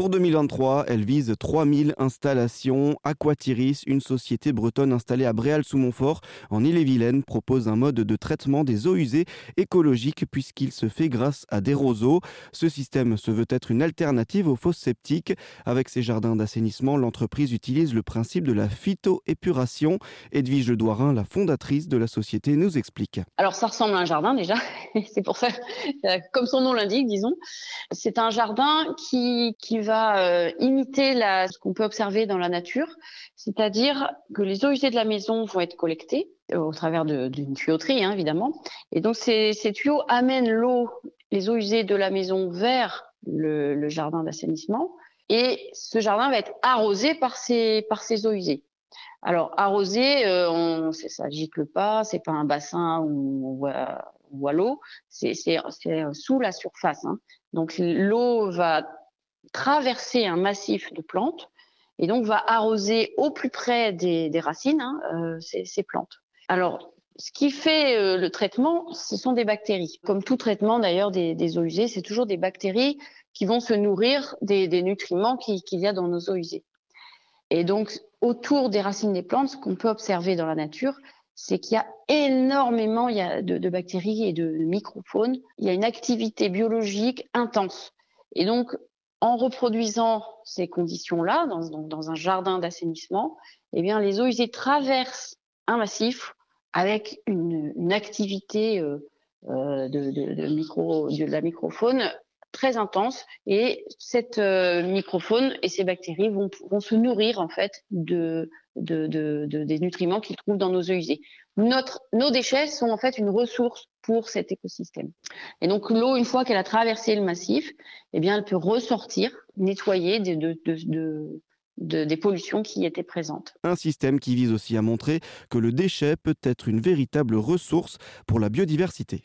Pour 2023, elle vise 3000 installations. Aquatiris, une société bretonne installée à Bréal-sous-Montfort, en Ille-et-Vilaine, propose un mode de traitement des eaux usées écologique puisqu'il se fait grâce à des roseaux. Ce système se veut être une alternative aux fosses septiques. Avec ses jardins d'assainissement, l'entreprise utilise le principe de la phytoépuration. Edwige Douarin, la fondatrice de la société, nous explique. Alors ça ressemble à un jardin déjà, c'est pour ça, comme son nom l'indique, disons. C'est un jardin qui, qui va euh, imiter ce qu'on peut observer dans la nature, c'est-à-dire que les eaux usées de la maison vont être collectées euh, au travers d'une tuyauterie, hein, évidemment. Et donc ces, tuyaux amènent l'eau, les eaux usées de la maison vers le, jardin d'assainissement. Et ce jardin va être arrosé par ces, eaux usées. Alors arrosé, euh, on, ça gicle pas, c'est pas un bassin où on voit, on voit l'eau, c'est sous la surface. Hein. Donc l'eau va traverser un massif de plantes et donc va arroser au plus près des, racines hein, euh, ces, plantes. Alors ce qui fait euh, le traitement, ce sont des bactéries. Comme tout traitement d'ailleurs des, eaux usées, c'est toujours des bactéries qui vont se nourrir des, nutriments qu'il y a dans nos eaux usées. Et donc, autour des racines des plantes, ce qu'on peut observer dans la nature, c'est qu'il y a énormément il y a de, de, bactéries et de microfaunes. Il y a une activité biologique intense. Et donc, en reproduisant ces conditions-là, dans, un jardin d'assainissement, eh bien, les eaux usées traversent un massif avec une, activité euh, euh de la microfaune très intense. Et cette euh, microfaune et ces bactéries vont, vont, se nourrir en fait de, de, de, de des nutriments qu'ils trouvent dans nos usées. Notre, nos déchets sont en fait une ressource pour cet écosystème. Et donc l'eau, une fois qu'elle a traversé le massif, eh bien elle peut ressortir, nettoyer de, de, de, de, des pollutions qui étaient présentes. Un système qui vise aussi à montrer que le déchet peut être une véritable ressource pour la biodiversité.